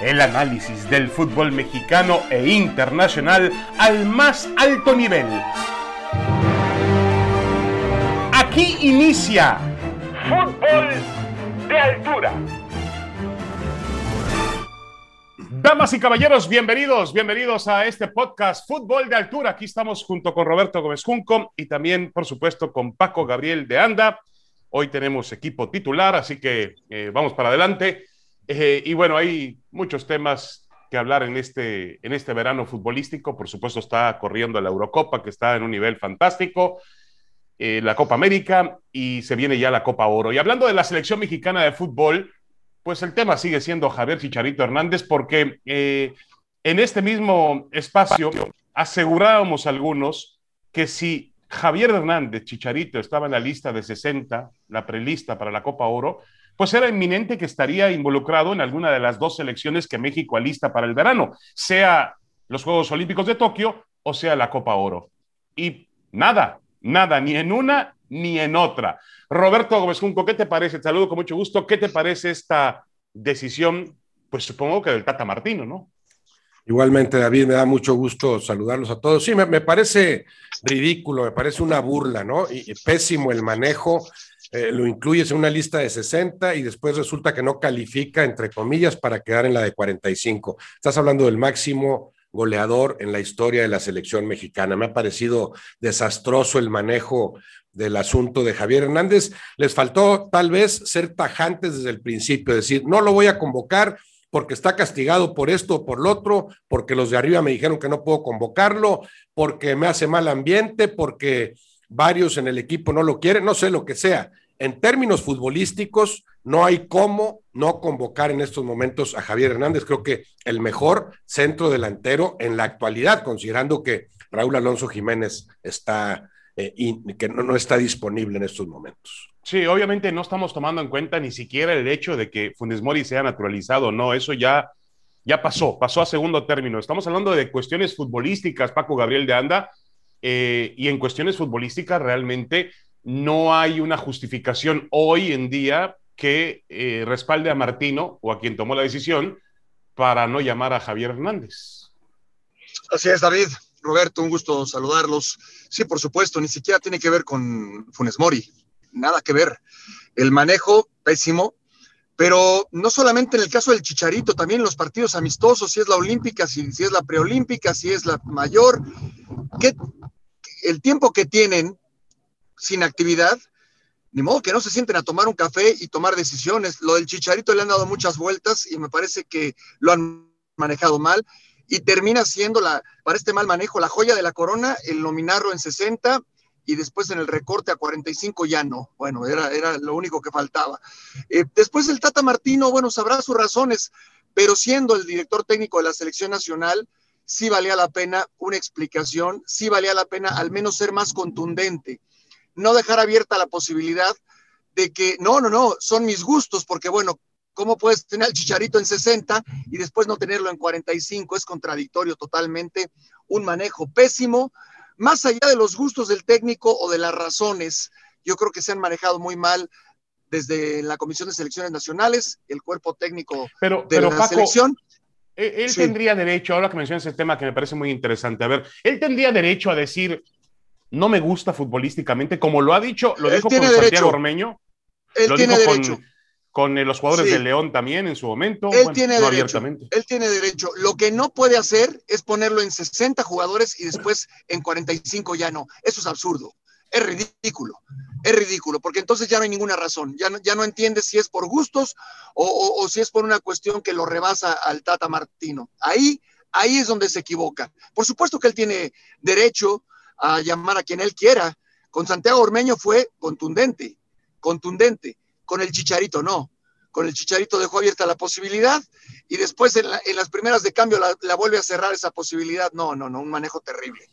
El análisis del fútbol mexicano e internacional al más alto nivel. Aquí inicia Fútbol de Altura. Damas y caballeros, bienvenidos, bienvenidos a este podcast Fútbol de Altura. Aquí estamos junto con Roberto Gómez Junco y también, por supuesto, con Paco Gabriel de Anda. Hoy tenemos equipo titular, así que eh, vamos para adelante. Eh, y bueno, hay muchos temas que hablar en este, en este verano futbolístico. Por supuesto, está corriendo la Eurocopa, que está en un nivel fantástico, eh, la Copa América y se viene ya la Copa Oro. Y hablando de la selección mexicana de fútbol, pues el tema sigue siendo Javier Chicharito Hernández, porque eh, en este mismo espacio asegurábamos algunos que si Javier Hernández Chicharito estaba en la lista de 60, la prelista para la Copa Oro, pues era inminente que estaría involucrado en alguna de las dos selecciones que México alista para el verano, sea los Juegos Olímpicos de Tokio o sea la Copa Oro. Y nada, nada, ni en una ni en otra. Roberto Gómez Junco, ¿qué te parece? Te saludo con mucho gusto. ¿Qué te parece esta decisión? Pues supongo que del Tata Martino, ¿no? Igualmente, David, me da mucho gusto saludarlos a todos. Sí, me, parece ridículo, me parece una burla, ¿no? y pésimo el manejo eh, lo incluyes en una lista de 60 y después resulta que no califica, entre comillas, para quedar en la de 45. Estás hablando del máximo goleador en la historia de la selección mexicana. Me ha parecido desastroso el manejo del asunto de Javier Hernández. Les faltó tal vez ser tajantes desde el principio, decir, no lo voy a convocar porque está castigado por esto o por lo otro, porque los de arriba me dijeron que no puedo convocarlo, porque me hace mal ambiente, porque varios en el equipo no lo quieren, no sé lo que sea. En términos futbolísticos, no hay cómo no convocar en estos momentos a Javier Hernández. Creo que el mejor centro delantero en la actualidad, considerando que Raúl Alonso Jiménez está, eh, que no, está disponible en estos momentos. Sí, obviamente no estamos tomando en cuenta ni siquiera el hecho de que Funes Mori sea naturalizado, no, eso ya, ya pasó, pasó a segundo término. Estamos hablando de cuestiones futbolísticas, Paco Gabriel de Anda, eh, y en cuestiones futbolísticas realmente no hay una justificación hoy en día que eh, respalde a Martino o a quien tomó la decisión para no llamar a Javier Hernández. Así es, David. Roberto, un gusto saludarlos. Sí, por supuesto, ni siquiera tiene que ver con Funes Mori, nada que ver. El manejo, pésimo, pero no solamente en el caso del Chicharito, también en los partidos amistosos, si es la olímpica, si, si es la preolímpica, si es la mayor, ¿qué, el tiempo que tienen sin actividad, ni modo que no se sienten a tomar un café y tomar decisiones. Lo del Chicharito le han dado muchas vueltas y me parece que lo han manejado mal y termina siendo la, para este mal manejo, la joya de la corona, el nominarlo en 60 y después en el recorte a 45 ya no. Bueno, era, era lo único que faltaba. Eh, después el Tata Martino, bueno, sabrá sus razones, pero siendo el director técnico de la selección nacional, sí valía la pena una explicación, sí valía la pena al menos ser más contundente, no dejar abierta la posibilidad de que, no, no, no, son mis gustos, porque bueno, ¿cómo puedes tener el chicharito en 60 y después no tenerlo en 45? Es contradictorio totalmente, un manejo pésimo, más allá de los gustos del técnico o de las razones, yo creo que se han manejado muy mal desde la Comisión de Selecciones Nacionales, el cuerpo técnico de la selección. Él, tendría derecho, ahora que mencionas el tema que me parece muy interesante, a ver, él tendría derecho a decir, no me gusta futbolísticamente, como lo ha dicho, lo dijo con Santiago Ormeño, él lo tiene dijo derecho. con, con, los jugadores de León también en su momento. Él tiene derecho. Él tiene derecho. Lo que no puede hacer es ponerlo en 60 jugadores y después en 45 ya no. Eso es absurdo es ridículo, es ridículo, porque entonces ya no hay ninguna razón, ya no, ya no entiendes si es por gustos o, si es por una cuestión que lo rebasa al Tata Martino. Ahí, ahí es donde se equivoca. Por supuesto que él tiene derecho a llamar a quien él quiera. Con Santiago Ormeño fue contundente, contundente. Con el Chicharito no. Con el Chicharito dejó abierta la posibilidad y después en, las primeras de cambio la, la vuelve a cerrar esa posibilidad. No, no, no, un manejo terrible.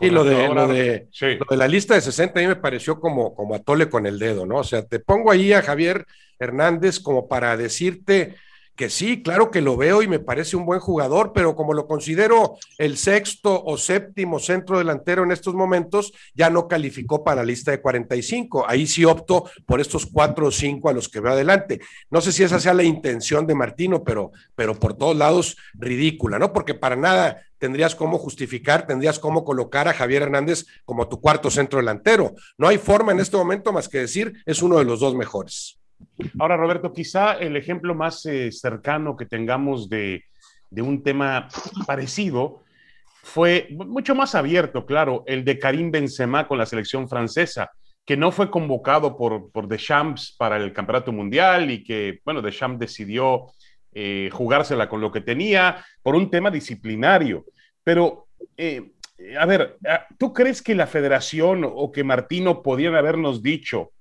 Sí, lo de, lo de, la lista de 60 a mí me pareció como, como atole con el dedo, ¿no? O sea, te pongo ahí a Javier Hernández como para decirte que sí, claro que lo veo y me parece un buen jugador, pero como lo considero el sexto o séptimo centro delantero en estos momentos, ya no calificó para la lista de 45. Ahí sí opto por estos cuatro o cinco a los que veo adelante. No sé si esa sea la intención de Martino, pero, pero por todos lados ridícula, ¿no? Porque para nada tendrías cómo justificar, tendrías cómo colocar a Javier Hernández como tu cuarto centro delantero. No hay forma en este momento más que decir es uno de los dos mejores. Ahora, Roberto, quizá el ejemplo más eh, cercano que tengamos de, un tema parecido fue mucho más abierto, claro, el de Karim Benzema con la selección francesa, que no fue convocado por, por Deschamps para el Campeonato Mundial y que, bueno, Deschamps decidió eh, jugársela con lo que tenía por un tema disciplinario. Pero, eh, a ver, ¿tú crees que la federación o que Martino podían habernos dicho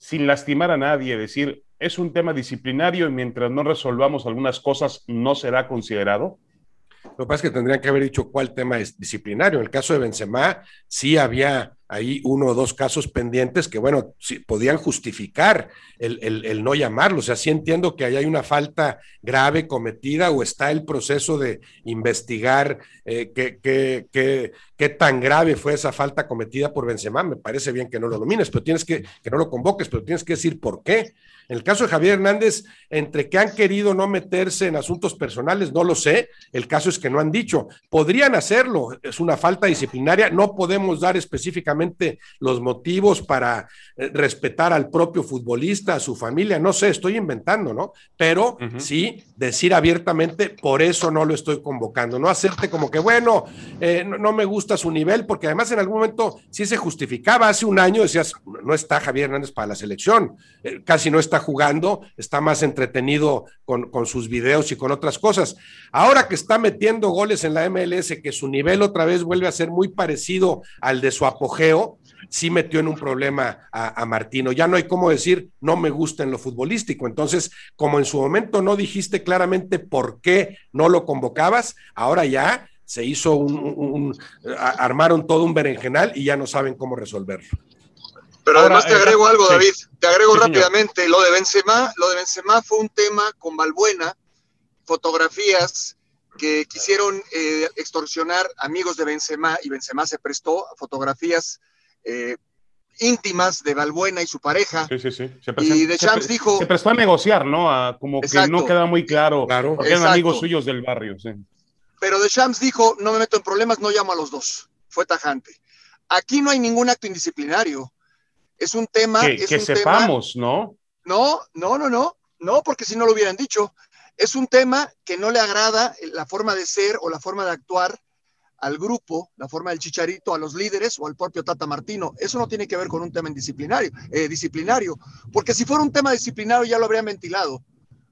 sin lastimar a nadie, decir, es un tema disciplinario y mientras no resolvamos algunas cosas no será considerado? Lo que pasa es que tendrían que haber dicho cuál tema es disciplinario. En el caso de Benzema, sí había ahí uno o dos casos pendientes que, bueno, sí, podían justificar el, no llamarlo. O sea, sí entiendo que ahí hay una falta grave cometida o está el proceso de investigar eh, qué, qué, tan grave fue esa falta cometida por Benzema. Me parece bien que no lo domines, pero tienes que, que no lo convoques, pero tienes que decir por qué. En el caso de Javier Hernández, entre que han querido no meterse en asuntos personales, no lo sé. El caso es que no han dicho. Podrían hacerlo, es una falta disciplinaria. No podemos dar específicamente los motivos para eh, respetar al propio futbolista, a su familia. No sé, estoy inventando, ¿no? Pero sí decir abiertamente, por eso no lo estoy convocando. No hacerte como que, bueno, eh, no, me gusta su nivel, porque además en algún momento sí se justificaba. Hace un año decías, no está Javier Hernández para la selección, eh, casi no está jugando, está más entretenido con, sus videos y con otras cosas. Ahora que está metiendo goles en la MLS, que su nivel otra vez vuelve a ser muy parecido al de su apogeo, sí metió en un problema a, a, Martino. Ya no hay cómo decir, no me gusta en lo futbolístico. Entonces, como en su momento no dijiste claramente por qué no lo convocabas, ahora ya se hizo un, armaron todo un berenjenal y ya no saben cómo resolverlo. Pero además te agrego algo, David, te agrego rápidamente, lo de Benzema, lo de Benzema fue un tema con Balbuena, fotografías que quisieron eh, extorsionar amigos de Benzema y Benzema se prestó a fotografías eh, íntimas de Balbuena y su pareja. Sí, sí, sí. y de Champs dijo... Se prestó a negociar, ¿no? como que no queda muy claro, claro. porque eran amigos suyos del barrio, sí. Pero de Champs dijo, no me meto en problemas, no llamo a los dos. Fue tajante. Aquí no hay ningún acto indisciplinario. Es un tema. Que, sepamos, ¿no? No, no, no, no, no, porque si no lo hubieran dicho. Es un tema que no le agrada la forma de ser o la forma de actuar al grupo, la forma del chicharito, a los líderes o al propio Tata Martino. Eso no tiene que ver con un tema disciplinario, eh, disciplinario, porque si fuera un tema disciplinario ya lo habrían ventilado,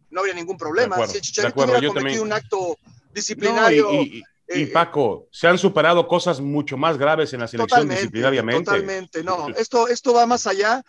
no habría ningún problema. si el chicharito hubiera cometido un acto disciplinario. Y eh, Paco, se han superado cosas mucho más graves en la selección disciplinariamente. Totalmente, no. Esto, esto va más allá.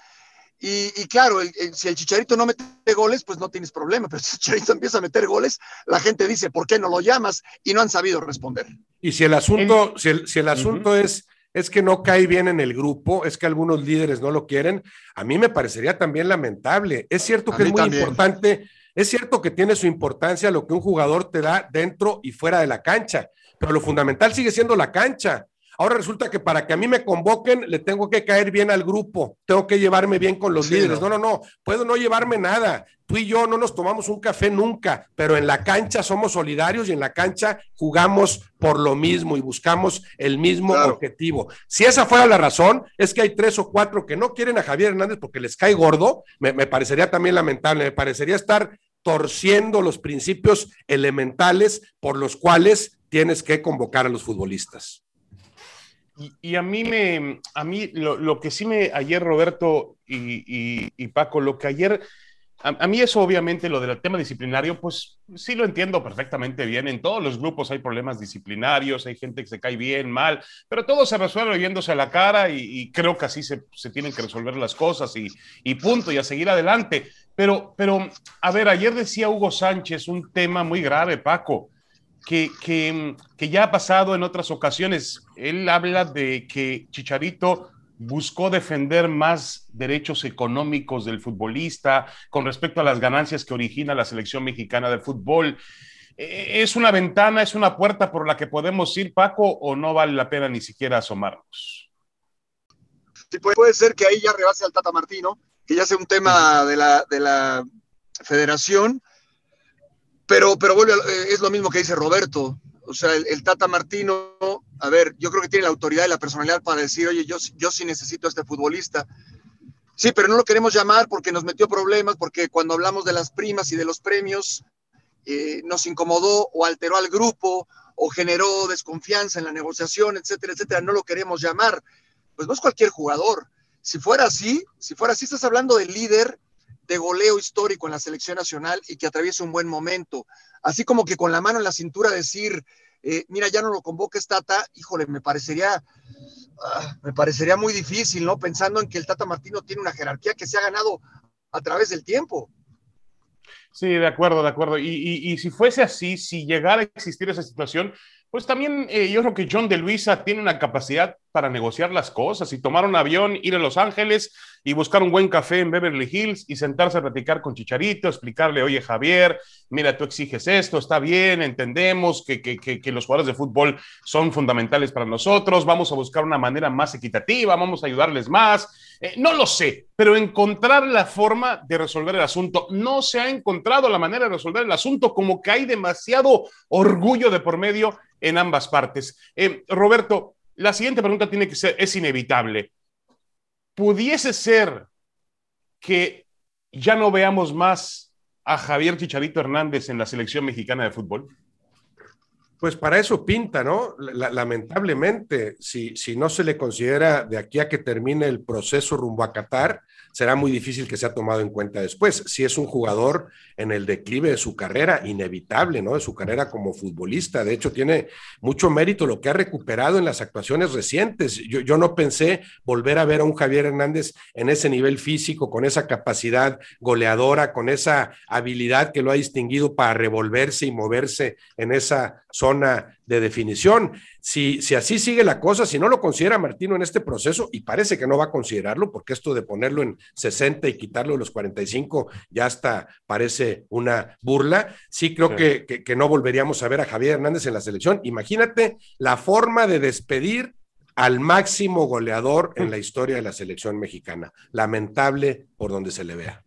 Y, claro, si el Chicharito no mete goles, pues no tienes problema. Pero si el Chicharito empieza a meter goles, la gente dice, ¿por qué no lo llamas? Y no han sabido responder. Y si el asunto, si el, asunto es es que no cae bien en el grupo, es que algunos líderes no lo quieren, a mí me parecería también lamentable. Es cierto que es muy importante, es cierto que tiene su importancia lo que un jugador te da dentro y fuera de la cancha, pero lo fundamental sigue siendo la cancha. Ahora resulta que para que a mí me convoquen, le tengo que caer bien al grupo, tengo que llevarme bien con los líderes. No. no, no, puedo no llevarme nada. Tú y yo no nos tomamos un café nunca, pero en la cancha somos solidarios y en la cancha jugamos por lo mismo y buscamos el mismo objetivo. Si esa fuera la razón, es que hay tres o cuatro que no quieren a Javier Hernández porque les cae gordo, me, me parecería también lamentable, me parecería estar torciendo los principios elementales por los cuales tienes que convocar a los futbolistas. Y, a mí me, a mí lo, que sí me, ayer Roberto y, Paco, lo que ayer, a, mí eso obviamente, lo del tema disciplinario, pues sí lo entiendo perfectamente bien. En todos los grupos hay problemas disciplinarios, hay gente que se cae bien, mal, pero todo se resuelve viéndose a la cara y, creo que así se, se, tienen que resolver las cosas y, punto, y a seguir adelante. Pero, pero, a ver, ayer decía Hugo Sánchez un tema muy grave, Paco que, que, ya ha pasado en otras ocasiones. Él habla de que Chicharito buscó defender más derechos económicos del futbolista con respecto a las ganancias que origina la selección mexicana de fútbol. Eh, ¿Es una ventana, es una puerta por la que podemos ir, Paco, o no vale la pena ni siquiera asomarnos? Sí, puede ser que ahí ya rebase al Tata Martino, que ya sea un tema de la, de la federación, pero, pero eh, es lo mismo que dice Roberto. O sea, el, Tata Martino, a ver, yo creo que tiene la autoridad y la personalidad para decir, oye, yo, yo sí necesito a este futbolista. Sí, pero no lo queremos llamar porque nos metió problemas, porque cuando hablamos de las primas y de los premios, eh, nos incomodó o alteró al grupo o generó desconfianza en la negociación, etcétera, etcétera, no lo queremos llamar. Pues no es cualquier jugador. Si fuera así, si fuera así, estás hablando del líder de goleo histórico en la selección nacional y que atraviesa un buen momento. Así como que con la mano en la cintura decir, eh, mira, ya no lo convoques Tata, híjole, me parecería, ah, me parecería muy difícil, ¿no? Pensando en que el Tata Martino tiene una jerarquía que se ha ganado a través del tiempo. Sí, de acuerdo, de acuerdo. Y, si fuese así, si llegara a existir esa situación, pues también eh, yo creo que John de Luisa tiene una capacidad para negociar las cosas y tomar un avión, ir a Los Ángeles y buscar un buen café en Beverly Hills y sentarse a platicar con Chicharito, explicarle, oye Javier, mira, tú exiges esto, está bien, entendemos que, que, que, los jugadores de fútbol son fundamentales para nosotros, vamos a buscar una manera más equitativa, vamos a ayudarles más. Eh, no lo sé, pero encontrar la forma de resolver el asunto. No se ha encontrado la manera de resolver el asunto, como que hay demasiado orgullo de por medio en ambas partes. Eh, Roberto, la siguiente pregunta tiene que ser, es inevitable. ¿Pudiese ser que ya no veamos más a Javier Chicharito Hernández en la selección mexicana de fútbol? Pues para eso pinta, ¿no? lamentablemente, si, si no se le considera de aquí a que termine el proceso rumbo a Qatar, será muy difícil que sea tomado en cuenta después. Si es un jugador en el declive de su carrera, inevitable, ¿no? De su carrera como futbolista. De hecho, tiene mucho mérito lo que ha recuperado en las actuaciones recientes. Yo, yo no pensé volver a ver a un Javier Hernández en ese nivel físico, con esa capacidad goleadora, con esa habilidad que lo ha distinguido para revolverse y moverse en esa zona de definición. Si, si así sigue la cosa, si no lo considera Martino en este proceso, y parece que no va a considerarlo, porque esto de ponerlo en 60 y quitarlo de los 45 ya hasta parece una burla, sí creo Que, que no volveríamos a ver a Javier Hernández en la selección. Imagínate la forma de despedir al máximo goleador en la historia de la selección mexicana. Lamentable por donde se le vea.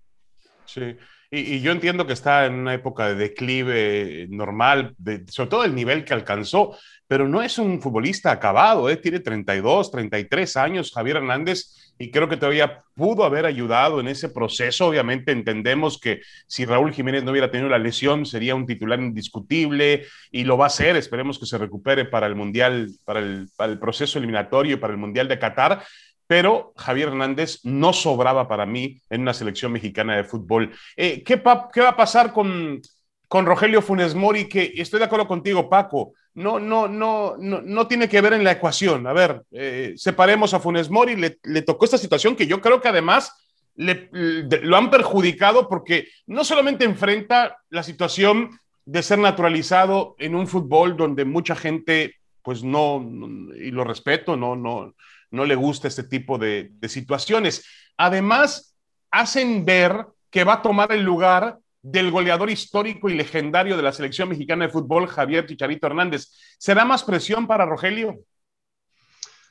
Sí. Y, yo entiendo que está en una época de declive normal, sobre todo el nivel que alcanzó, pero no es un futbolista acabado, ¿eh? tiene 32, 33 años Javier Hernández y creo que todavía pudo haber ayudado en ese proceso. Obviamente entendemos que si Raúl Jiménez no hubiera tenido la lesión sería un titular indiscutible y lo va a ser. Esperemos que se recupere para el Mundial, para el, para el proceso eliminatorio y para el Mundial de Qatar pero Javier Hernández no sobraba para mí en una selección mexicana de fútbol. Eh, ¿qué, va a pasar con, con Rogelio Funes Mori? Que estoy de acuerdo contigo, Paco. No, no, no, no, no tiene que ver en la ecuación. A ver, eh, separemos a Funes Mori. Le, tocó esta situación que yo creo que además le, lo han perjudicado porque no solamente enfrenta la situación de ser naturalizado en un fútbol donde mucha gente, pues no, y lo respeto, no, no, no le gusta este tipo de, situaciones. Además, hacen ver que va a tomar el lugar del goleador histórico y legendario de la selección mexicana de fútbol, Javier Chicharito Hernández. ¿Será más presión para Rogelio?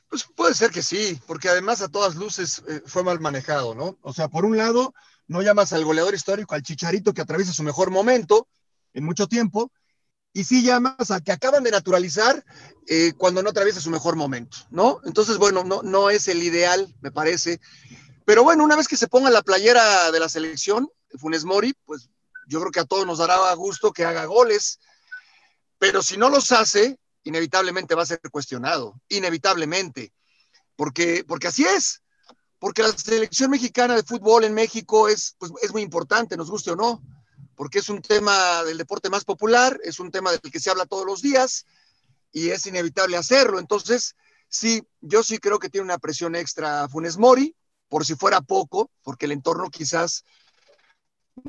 Pues puede ser que sí, porque además a todas luces eh, fue mal manejado, ¿no? O sea, por un lado, no llamas al goleador histórico, al Chicharito que atraviesa su mejor momento en mucho tiempo, y sí llamas a que acaban de naturalizar eh, cuando no atraviesa su mejor momento, ¿no? Entonces, bueno, no, no es el ideal, me parece. Pero bueno, una vez que se ponga la playera de la selección, Funes Mori, pues yo creo que a todos nos dará gusto que haga goles, pero si no los hace, inevitablemente va a ser cuestionado, inevitablemente, porque, porque así es, porque la selección mexicana de fútbol en México es, pues, es muy importante, nos guste o no porque es un tema del deporte más popular, es un tema del que se habla todos los días y es inevitable hacerlo. Entonces, sí, yo sí creo que tiene una presión extra Funes Mori, por si fuera poco, porque el entorno quizás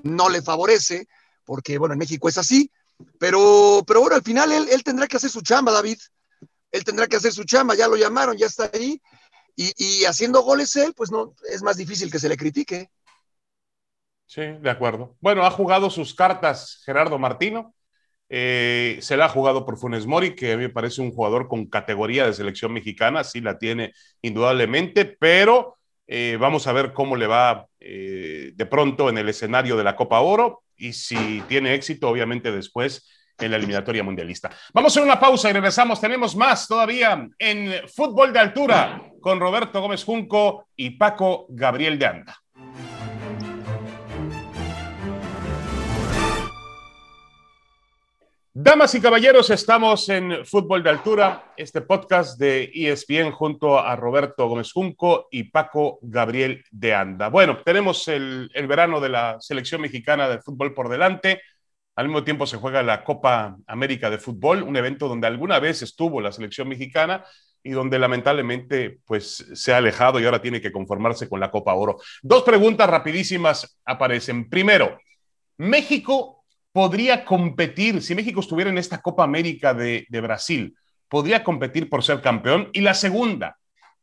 no le favorece, porque bueno, en México es así, pero, pero bueno, al final él, él tendrá que hacer su chamba, David. Él tendrá que hacer su chamba, ya lo llamaron, ya está ahí. y, haciendo goles él, pues no, es más difícil que se le critique. Sí, de acuerdo. Bueno, ha jugado sus cartas Gerardo Martino. Eh, se la ha jugado por Funes Mori, que a mí me parece un jugador con categoría de selección mexicana, sí la tiene indudablemente, pero eh, vamos a ver cómo le va eh, de pronto en el escenario de la Copa Oro y si tiene éxito, obviamente después en la eliminatoria mundialista. Vamos a una pausa y regresamos. Tenemos más todavía en fútbol de altura con Roberto Gómez Junco y Paco Gabriel de Anda. Damas y caballeros, estamos en Fútbol de Altura, este podcast de ESPN junto a Roberto Gómez Junco y Paco Gabriel de Anda. Bueno, tenemos el, el verano de la selección mexicana de fútbol por delante. Al mismo tiempo se juega la Copa América de Fútbol, un evento donde alguna vez estuvo la selección mexicana y donde lamentablemente pues se ha alejado y ahora tiene que conformarse con la Copa Oro. Dos preguntas rapidísimas aparecen. Primero, México podría competir, si México estuviera en esta Copa América de, Brasil, podría competir por ser campeón. Y la segunda,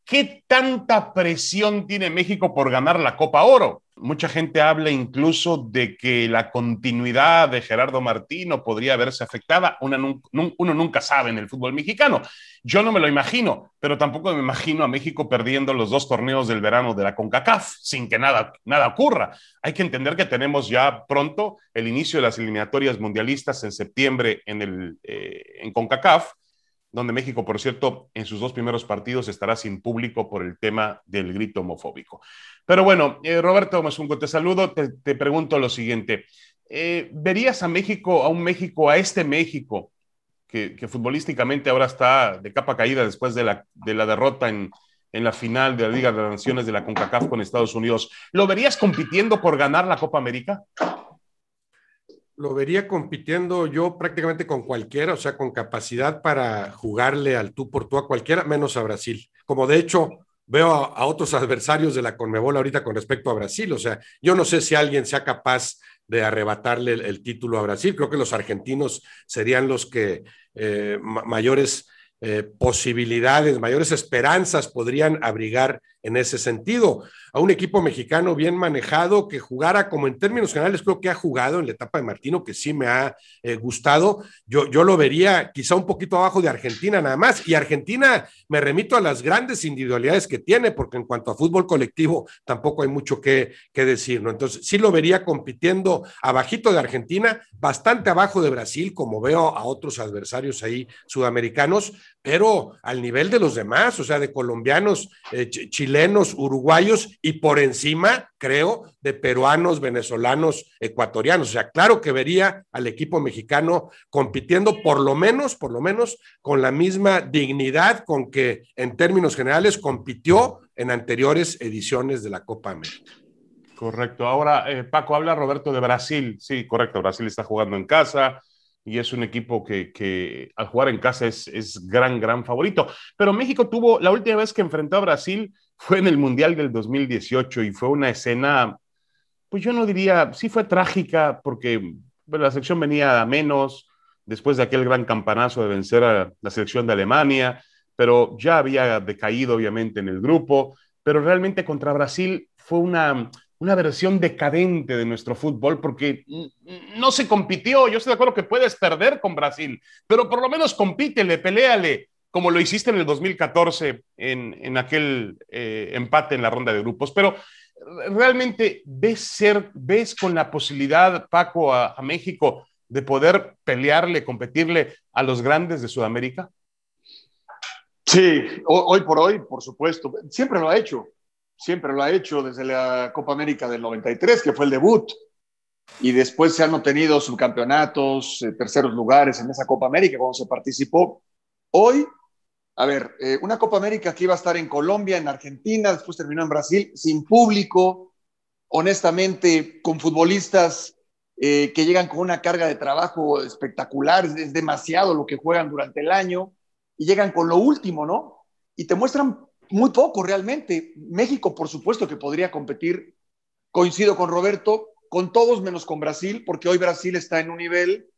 ¿qué tanta presión tiene México por ganar la Copa Oro? Mucha gente habla incluso de que la continuidad de Gerardo Martino podría verse afectada. uno nunca sabe en el fútbol mexicano. Yo no me lo imagino, pero tampoco me imagino a México perdiendo los dos torneos del verano de la CONCACAF sin que nada, nada ocurra. Hay que entender que tenemos ya pronto el inicio de las eliminatorias mundialistas en septiembre en, el, eh, en CONCACAF donde México, por cierto, en sus dos primeros partidos estará sin público por el tema del grito homofóbico. Pero bueno, eh, Roberto Mazunco, te saludo, te, pregunto lo siguiente. Eh, ¿Verías a México, a un México, a este México, que, futbolísticamente ahora está de capa caída después de la, de la derrota en, en la final de la Liga de Naciones de la CONCACAF con Estados Unidos, ¿lo verías compitiendo por ganar la Copa América? Lo vería compitiendo yo prácticamente con cualquiera, o sea, con capacidad para jugarle al tú por tú a cualquiera, menos a Brasil. Como de hecho veo a, otros adversarios de la Conmebol ahorita con respecto a Brasil, o sea, yo no sé si alguien sea capaz de arrebatarle el, título a Brasil. Creo que los argentinos serían los que eh, mayores eh, posibilidades, mayores esperanzas podrían abrigar en ese sentido. A un equipo mexicano bien manejado que jugara como en términos generales creo que ha jugado en la etapa de Martino, que sí me ha eh, gustado. Yo, yo lo vería quizá un poquito abajo de Argentina nada más. Y Argentina me remito a las grandes individualidades que tiene, porque en cuanto a fútbol colectivo tampoco hay mucho que, que decir, ¿no? Entonces sí lo vería compitiendo abajito de Argentina, bastante abajo de Brasil, como veo a otros adversarios ahí sudamericanos, pero al nivel de los demás, o sea, de colombianos, eh, chilenos, uruguayos y por encima, creo, de peruanos, venezolanos, ecuatorianos. O sea, claro que vería al equipo mexicano compitiendo por lo menos, por lo menos, con la misma dignidad con que en términos generales compitió en anteriores ediciones de la Copa América. Correcto. Ahora, eh, Paco, habla Roberto de Brasil. Sí, correcto. Brasil está jugando en casa y es un equipo que, al jugar en casa es, es, gran, gran favorito. Pero México tuvo, la última vez que enfrentó a Brasil fue en el Mundial del 2018 y fue una escena, pues yo no diría, sí fue trágica porque la selección venía a menos después de aquel gran campanazo de vencer a la selección de Alemania, pero ya había decaído obviamente en el grupo, pero realmente contra Brasil fue una, una versión decadente de nuestro fútbol porque no se compitió. Yo estoy de acuerdo que puedes perder con Brasil, pero por lo menos compítele, peleale, como lo hiciste en el 2014 en, en aquel eh, empate en la ronda de grupos. Pero realmente ves ser, ves con la posibilidad, Paco, a, a México de poder pelearle, competirle a los grandes de Sudamérica. Sí, hoy por hoy, por supuesto. Siempre lo ha hecho siempre lo ha hecho desde la Copa América del 93, que fue el debut, y después se han obtenido subcampeonatos, eh, terceros lugares en esa Copa América cuando se participó. Hoy, a ver, eh, una Copa América que iba a estar en Colombia, en Argentina, después terminó en Brasil, sin público, honestamente, con futbolistas eh, que llegan con una carga de trabajo espectacular, es demasiado lo que juegan durante el año, y llegan con lo último, ¿no? Y te muestran muy poco realmente. México, por supuesto que podría competir, coincido con Roberto, con todos menos con Brasil, porque hoy Brasil está en un nivel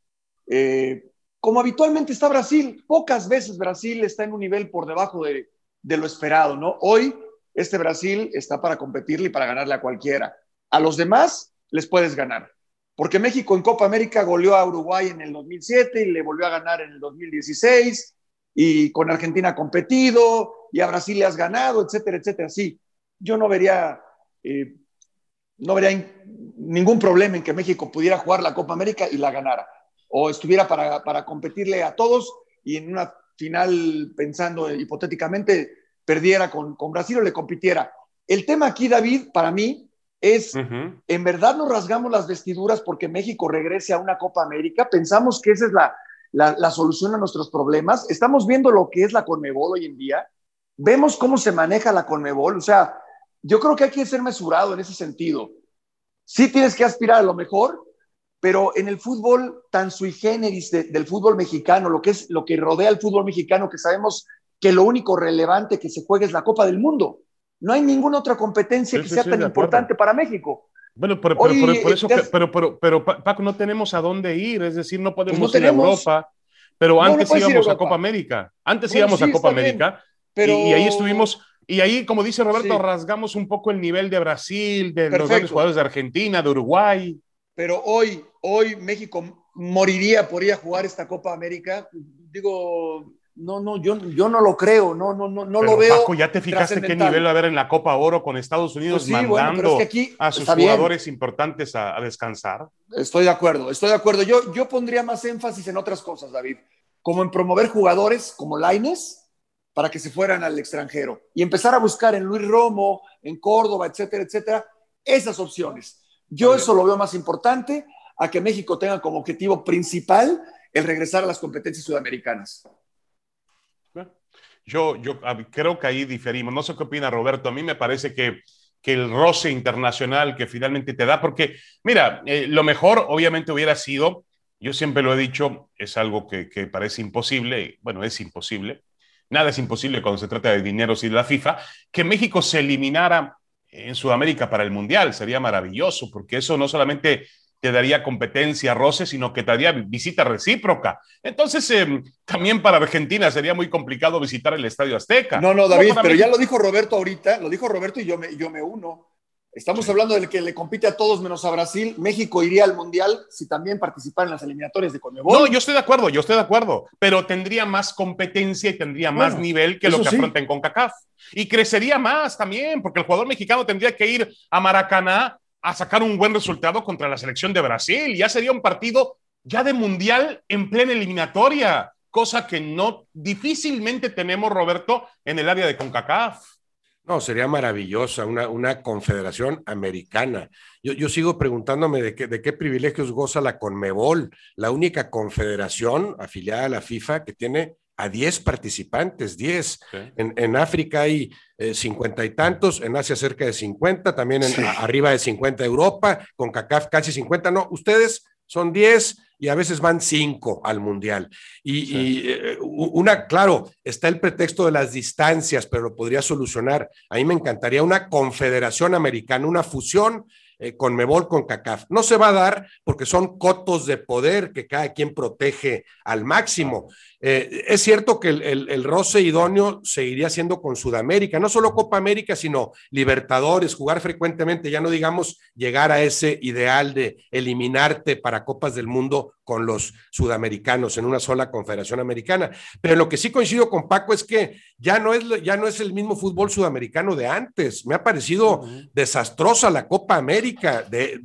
eh, como habitualmente está Brasil. Pocas veces Brasil está en un nivel por debajo de, de lo esperado, ¿no? Hoy este Brasil está para competirle y para ganarle a cualquiera. A los demás les puedes ganar. Porque México en Copa América goleó a Uruguay en el 2007 y le volvió a ganar en el 2016 y con Argentina ha competido y a Brasil le has ganado, etcétera, etcétera. Sí, yo no vería, eh, no vería ningún problema en que México pudiera jugar la Copa América y la ganara o estuviera para, para competirle a todos y en una final, pensando hipotéticamente, perdiera con, con Brasil o le compitiera. El tema aquí, David, para mí, es, en verdad nos rasgamos las vestiduras porque México regrese a una Copa América, pensamos que esa es la, la, la, solución a nuestros problemas, estamos viendo lo que es la Conmebol hoy en día, vemos cómo se maneja la Conmebol, o sea, yo creo que hay que ser mesurado en ese sentido. Sí tienes que aspirar a lo mejor, pero en el fútbol tan sui generis del fútbol mexicano, lo que es lo que rodea el fútbol mexicano, que sabemos que lo único relevante que se juega es la Copa del Mundo. No hay ninguna otra competencia que sea tan importante para México. Bueno, pero, por eso, pero, pero, pero, Paco, no tenemos a dónde ir, es decir, no podemos pues ir a Europa, pero antes íbamos a, Copa América, antes íbamos a Copa América, pero... y, ahí estuvimos, y ahí, como dice Roberto, rasgamos un poco el nivel de Brasil, de los grandes jugadores de Argentina, de Uruguay. Pero hoy, hoy México moriría por ir a jugar esta Copa América. Digo, no, no, yo, yo no lo creo, no, no, no, no lo veo. Paco, ¿ya te fijaste qué nivel va a haber en la Copa Oro con Estados Unidos pues mandando a sus jugadores importantes a, descansar? Estoy de acuerdo, estoy de acuerdo. Yo, yo pondría más énfasis en otras cosas, David, como en promover jugadores como Laines para que se fueran al extranjero y empezar a buscar en Luis Romo, en Córdoba, etcétera, etcétera, esas opciones. Yo eso lo veo más importante a que México tenga como objetivo principal el regresar a las competencias sudamericanas. Yo, yo creo que ahí diferimos. No sé qué opina Roberto. A mí me parece que, que el roce internacional que finalmente te da, porque mira, eh, lo mejor obviamente hubiera sido, yo siempre lo he dicho, es algo que, que parece imposible, bueno, es imposible, nada es imposible cuando se trata de dineros y de la FIFA, que México se eliminara en Sudamérica para el Mundial, sería maravilloso, porque eso no solamente te daría competencia, roce, sino que te daría visita recíproca. Entonces, em, también para Argentina sería muy complicado visitar el Estadio Azteca. No, no, David, pero ya lo dijo Roberto ahorita, lo dijo Roberto y yo me, yo me uno. Estamos hablando del que le compite a todos menos a Brasil. México iría al Mundial si también participara en las eliminatorias de Conmebol. No, yo estoy de acuerdo, yo estoy de acuerdo, pero tendría más competencia y tendría más nivel que lo que afronten con CACAF. Y crecería más también, porque el jugador mexicano tendría que ir a Maracaná a sacar un buen resultado contra la selección de Brasil. Ya sería un partido ya de mundial en plena eliminatoria, cosa que no difícilmente tenemos, Roberto, en el área de CONCACAF. No, sería maravillosa una, una confederación americana. Yo, yo sigo preguntándome de qué, de qué privilegios goza la CONMEBOL, la única confederación afiliada a la FIFA que tiene a 10 participantes, 10. En, África hay eh, cincuenta y tantos, en Asia cerca de 50, también en, arriba de 50 Europa, con CACAF casi 50. No, ustedes son 10 y a veces van 5 al Mundial. Y, eh, una, claro, está el pretexto de las distancias, pero lo podría solucionar. A mí me encantaría una confederación americana, una fusión eh, con Mebol, con CACAF. No se va a dar porque son cotos de poder que cada quien protege al máximo. Eh, es cierto que el, roce idóneo seguiría siendo con Sudamérica, no solo Copa América, sino Libertadores, jugar frecuentemente, ya no digamos llegar a ese ideal de eliminarte para Copas del Mundo con los sudamericanos en una sola confederación americana. Pero lo que sí coincido con Paco es que ya no es, ya no es el mismo fútbol sudamericano de antes. Me ha parecido desastrosa la Copa América. De,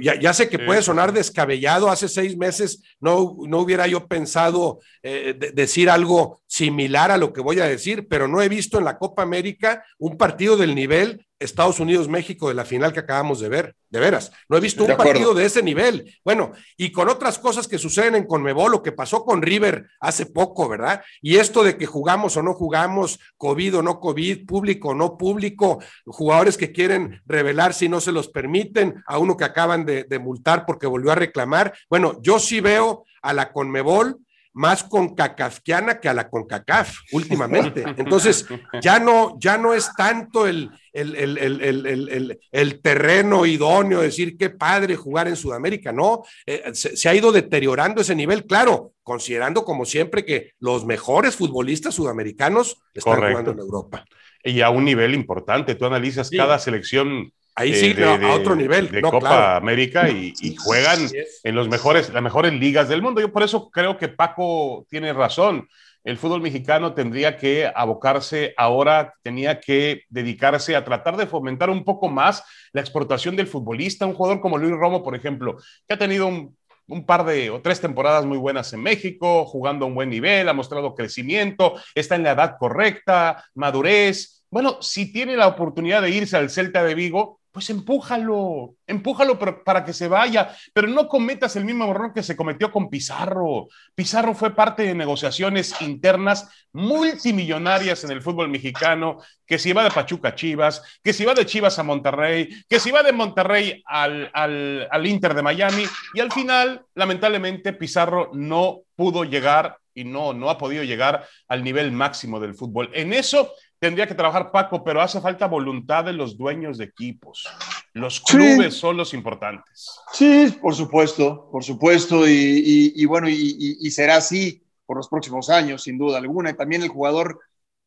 ya, sé que puede sonar descabellado. Hace seis meses no, no hubiera yo pensado eh, decir algo similar a lo que voy a decir, pero no he visto en la Copa América un partido del nivel Estados Unidos-México de la final que acabamos de ver, de veras. No he visto un partido de ese nivel. Bueno, y con otras cosas que suceden en Conmebol, lo que pasó con River hace poco, ¿verdad? Y esto de que jugamos o no jugamos, COVID o no COVID, público o no público, jugadores que quieren revelar si no se los permiten, a uno que acaban de, de multar porque volvió a reclamar. Bueno, yo sí veo a la Conmebol más concacafquiana que a la concacaf últimamente. Entonces, ya no, ya no es tanto el, el, terreno idóneo, decir qué padre jugar en Sudamérica, ¿no? Eh, se, ha ido deteriorando ese nivel, claro, considerando como siempre que los mejores futbolistas sudamericanos están jugando en Europa. Y a un nivel importante, tú analizas cada selección Ahí sí, de, a otro nivel. De Copa América y, juegan en los mejores, las mejores ligas del mundo. Yo por eso creo que Paco tiene razón. El fútbol mexicano tendría que abocarse ahora, tenía que dedicarse a tratar de fomentar un poco más la exportación del futbolista. Un jugador como Luis Romo, por ejemplo, que ha tenido un, un par de o tres temporadas muy buenas en México, jugando a un buen nivel, ha mostrado crecimiento, está en la edad correcta, madurez. Bueno, si tiene la oportunidad de irse al Celta de Vigo, pues empújalo, empújalo para que se vaya, pero no cometas el mismo error que se cometió con Pizarro. Pizarro fue parte de negociaciones internas multimillonarias en el fútbol mexicano, que se iba de Pachuca a Chivas, que se iba de Chivas a Monterrey, que se iba de Monterrey al, al, al Inter de Miami, y al final, lamentablemente, Pizarro no pudo llegar y no, no ha podido llegar al nivel máximo del fútbol. En eso tendría que trabajar Paco, pero hace falta voluntad de los dueños de equipos. Los clubes son los importantes. Sí, por supuesto, por supuesto, y, bueno, y, será así por los próximos años, sin duda alguna. Y también el jugador,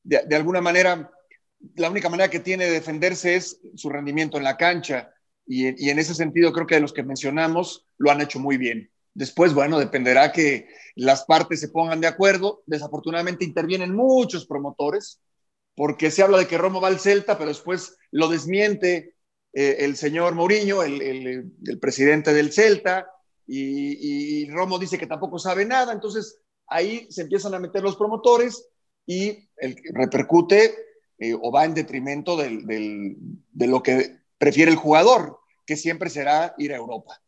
de, alguna manera, la única manera que tiene de defenderse es su rendimiento en la cancha. Y, y en ese sentido creo que de los que mencionamos lo han hecho muy bien. Después, bueno, dependerá que las partes se pongan de acuerdo. Desafortunadamente intervienen muchos promotores, porque se habla de que Romo va al Celta, pero después lo desmiente eh, el señor Mourinho, el, presidente del Celta, y, Romo dice que tampoco sabe nada, entonces ahí se empiezan a meter los promotores y el, repercute eh, o va en detrimento de lo que prefiere el jugador, que siempre será ir a Europa.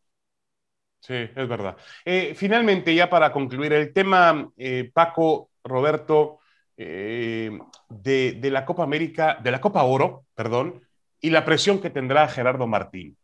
Sí, es verdad. Eh, finalmente, ya para concluir el tema, Paco, Roberto, eh, de, la Copa América, de la Copa Oro, perdón, y la presión que tendrá Gerardo Martín.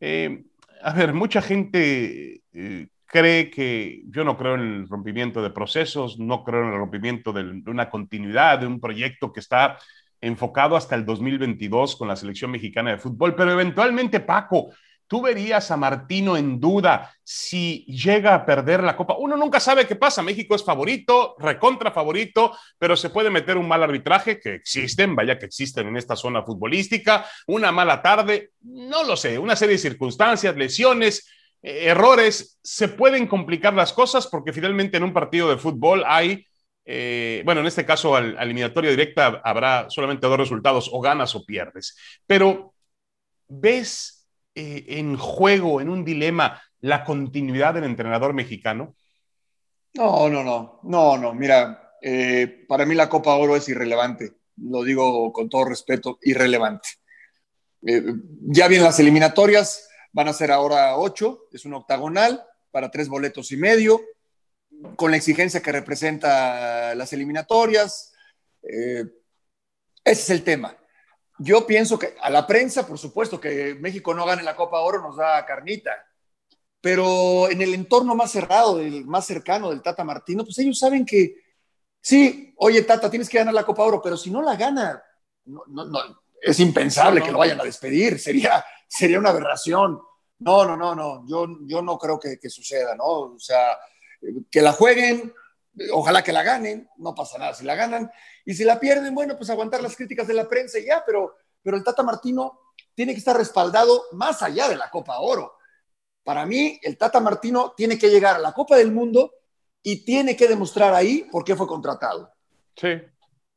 Eh, a ver, mucha gente eh, cree que yo no creo en el rompimiento de procesos, no creo en el rompimiento de, de una continuidad, de un proyecto que está enfocado hasta el 2022 con la selección mexicana de fútbol, pero eventualmente, Paco, ¿Tú verías a Martino en duda si llega a perder la Copa? Uno nunca sabe qué pasa. México es favorito, recontra favorito, pero se puede meter un mal arbitraje, que existen, vaya que existen en esta zona futbolística, una mala tarde, no lo sé, una serie de circunstancias, lesiones, eh, errores, se pueden complicar las cosas porque finalmente en un partido de fútbol hay, eh, bueno, en este caso al, eliminatorio directa habrá solamente dos resultados, o ganas o pierdes, pero ves eh, en juego, en un dilema, la continuidad del entrenador mexicano? No, no, no, no, no. Mira, eh, para mí la Copa Oro es irrelevante. Lo digo con todo respeto, irrelevante. Eh, ya vienen las eliminatorias, van a ser ahora ocho, es un octagonal para tres boletos y medio, con la exigencia que representa las eliminatorias. ese es el tema. Yo pienso que a la prensa, por supuesto, que México no gane la Copa Oro nos da carnita, pero en el entorno más cerrado, el más cercano del Tata Martino, pues ellos saben que sí, oye Tata, tienes que ganar la Copa Oro, pero si no la gana, es impensable que lo vayan a despedir, sería, sería una aberración. No, no, no, no, yo, yo no creo que, que suceda, ¿no? O sea, que la jueguen, ojalá que la ganen, no pasa nada si la ganan, y si la pierden, bueno, pues aguantar las críticas de la prensa y ya, pero, pero el Tata Martino tiene que estar respaldado más allá de la Copa Oro. Para mí, el Tata Martino tiene que llegar a la Copa del Mundo y tiene que demostrar ahí por qué fue contratado. Sí,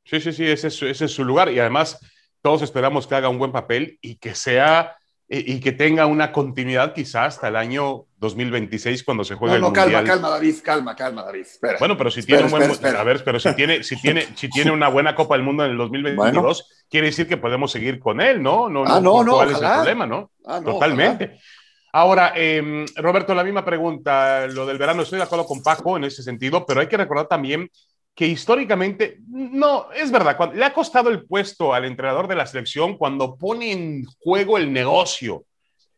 sí, sí, sí, ese es, ese es su lugar y además todos esperamos que haga un buen papel y que sea y, que tenga una continuidad quizás hasta el año 2026 cuando se juegue no, no, el calma, calma, David, calma, calma, David. Espera. Bueno, pero si tiene un buen, a ver, pero si tiene, si tiene, si tiene una buena Copa del Mundo en el 2022, quiere decir que podemos seguir con él, ¿no? No, ah, no, no, ¿Cuál es el problema, no? Ah, Totalmente. Ahora, eh, Roberto, la misma pregunta, lo del verano, estoy de acuerdo con Paco en ese sentido, pero hay que recordar también que históricamente, no, es verdad, cuando, le ha costado el puesto al entrenador de la selección cuando pone en juego el negocio.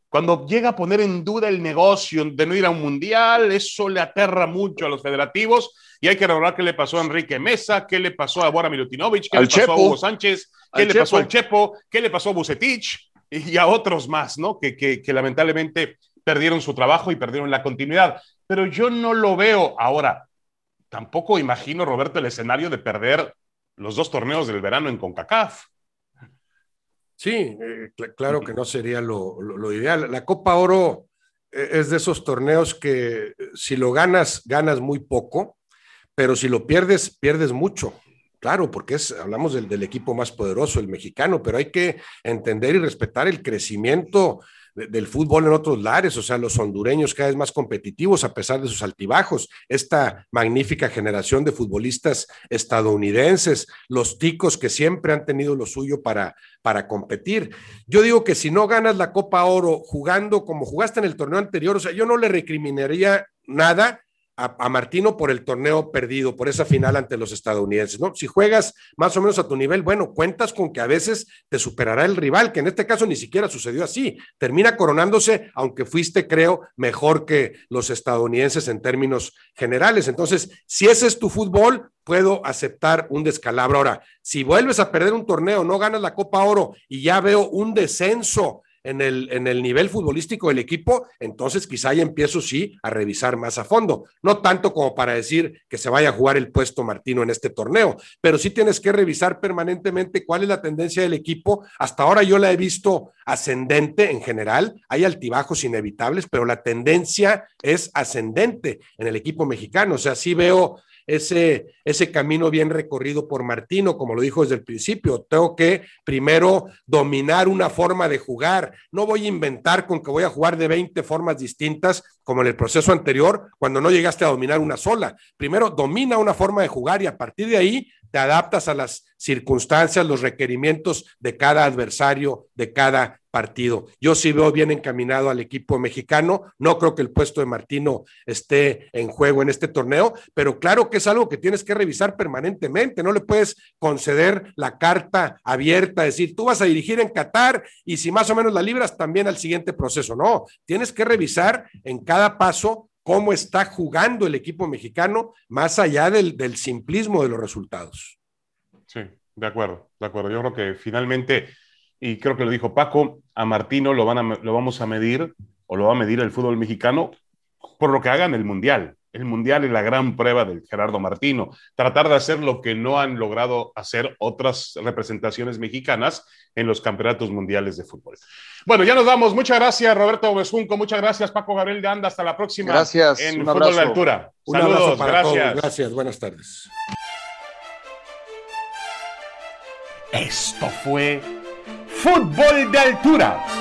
cuando llega a poner en duda el negocio de no ir a un mundial, eso le aterra mucho a los federativos. Y hay que recordar qué le pasó a Enrique Mesa, qué le pasó a Bora Milutinovic, qué le pasó a Hugo Sánchez, qué le pasó al Chepo, qué le pasó a Bucetich y a otros más, ¿no? Que, que, que lamentablemente perdieron su trabajo y perdieron la continuidad. Pero yo no lo veo ahora. Tampoco imagino, Roberto, el escenario de perder los dos torneos del verano en CONCACAF. Sí, eh, claro que no sería lo, ideal. La Copa Oro eh, es de esos torneos que eh, si lo ganas, ganas muy poco, pero si lo pierdes, pierdes mucho. Claro, porque es, hablamos del, del equipo más poderoso, el mexicano, pero hay que entender y respetar el crecimiento del fútbol en otros lares, o sea, los hondureños cada vez más competitivos a pesar de sus altibajos, esta magnífica generación de futbolistas estadounidenses, los ticos que siempre han tenido lo suyo para, para competir. Yo digo que si no ganas la Copa Oro jugando como jugaste en el torneo anterior, o sea, yo no le recriminaría nada a, Martino por el torneo perdido, por esa final ante los estadounidenses, ¿no? Si juegas más o menos a tu nivel, bueno, cuentas con que a veces te superará el rival, que en este caso ni siquiera sucedió así. Termina coronándose, aunque fuiste, creo, mejor que los estadounidenses en términos generales. Entonces, si ese es tu fútbol, puedo aceptar un descalabro. Ahora, si vuelves a perder un torneo, no ganas la Copa Oro y ya veo un descenso en el, en el nivel futbolístico del equipo, entonces quizá ya empiezo sí a revisar más a fondo. No tanto como para decir que se vaya a jugar el puesto Martino en este torneo, pero sí tienes que revisar permanentemente cuál es la tendencia del equipo. Hasta ahora yo la he visto ascendente en general, hay altibajos inevitables, pero la tendencia es ascendente en el equipo mexicano. O sea, sí veo ese, ese camino bien recorrido por Martino, como lo dijo desde el principio. Tengo que primero dominar una forma de jugar. No voy a inventar con que voy a jugar de 20 formas distintas como en el proceso anterior, cuando no llegaste a dominar una sola. Primero domina una forma de jugar y a partir de ahí te adaptas a las circunstancias, los requerimientos de cada adversario, de cada partido. Yo sí veo bien encaminado al equipo mexicano. No creo que el puesto de Martino esté en juego en este torneo, pero claro que es algo que tienes que revisar permanentemente. No le puedes conceder la carta abierta, decir, tú vas a dirigir en Qatar y si más o menos la libras también al siguiente proceso. No, tienes que revisar en cada paso cómo está jugando el equipo mexicano más allá del, simplismo de los resultados. Sí, de acuerdo, de acuerdo. Yo creo que finalmente y creo que lo dijo Paco, a Martino lo, van a, lo vamos a medir, o lo va a medir el fútbol mexicano, por lo que haga en el Mundial. El Mundial es la gran prueba del Gerardo Martino. Tratar de hacer lo que no han logrado hacer otras representaciones mexicanas en los campeonatos mundiales de fútbol. Bueno, ya nos vamos. Muchas gracias, Roberto Besunco. Muchas gracias, Paco Gabriel de Anda. Hasta la próxima. Gracias. En Fútbol de Altura. Saludos. gracias. Gracias. Buenas tardes. Esto fue Fútbol de Altura.